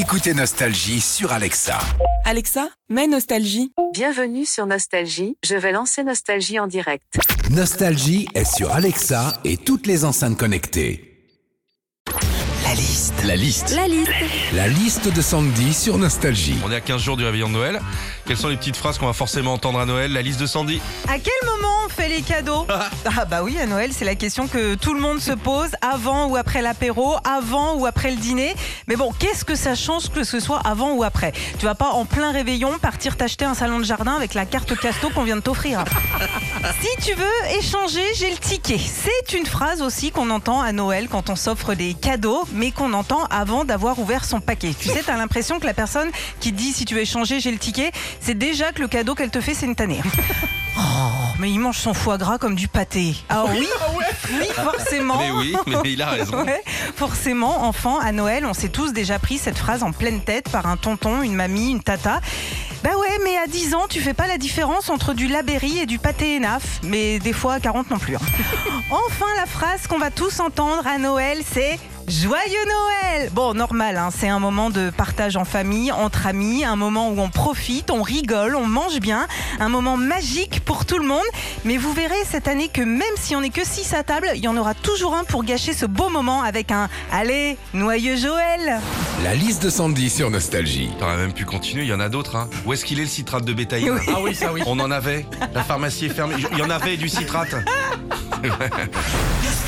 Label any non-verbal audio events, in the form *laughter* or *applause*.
Écoutez Nostalgie sur Alexa. Alexa, mets Nostalgie. Bienvenue sur Nostalgie, je vais lancer Nostalgie en direct. Nostalgie est sur Alexa et toutes les enceintes connectées. La liste. La liste. La liste. La liste de Sandy sur Nostalgie. On est à 15 jours du réveillon de Noël. Quelles sont les petites phrases qu'on va forcément entendre à Noël La liste de Sandy À quel moment on fait les cadeaux *laughs* Ah bah oui, à Noël, c'est la question que tout le monde se pose, avant ou après l'apéro, avant ou après le dîner. Mais bon, qu'est-ce que ça change que ce soit avant ou après? Tu vas pas en plein réveillon partir t'acheter un salon de jardin avec la carte casto qu'on vient de t'offrir. *laughs* si tu veux échanger, j'ai le ticket. C'est une phrase aussi qu'on entend à Noël quand on s'offre des cadeaux, mais qu'on entend avant d'avoir ouvert son paquet. Tu sais, t'as l'impression que la personne qui dit si tu veux échanger, j'ai le ticket, c'est déjà que le cadeau qu'elle te fait, c'est une tannée. *laughs* Oh, mais il mange son foie gras comme du pâté. Ah oui, oui, forcément. Mais oui, mais il a raison. *laughs* Ouais, forcément, enfant, à Noël, on s'est tous déjà pris cette phrase en pleine tête par un tonton, une mamie, une tata. Bah ouais, mais à 10 ans, tu fais pas la différence entre du labéry et du pâté énaf. Mais des fois, à 40 non plus. hein. *laughs* Enfin, la phrase qu'on va tous entendre à Noël, c'est Joyeux Noël Bon, normal, hein, c'est un moment de partage en famille, entre amis, un moment où on profite, on rigole, on mange bien, un moment magique pour tout le monde. Mais vous verrez cette année que même si on n'est que 6 à table, il y en aura toujours un pour gâcher ce beau moment avec un Allez, noyeux Joël La liste de Sandy sur Nostalgie. T'aurais même pu continuer, il y en a d'autres. Hein. Où est-ce qu'il est le citrate de bétail Oui. Ah oui, ça oui. On en avait. La pharmacie est fermée. Il y en avait du citrate. *laughs*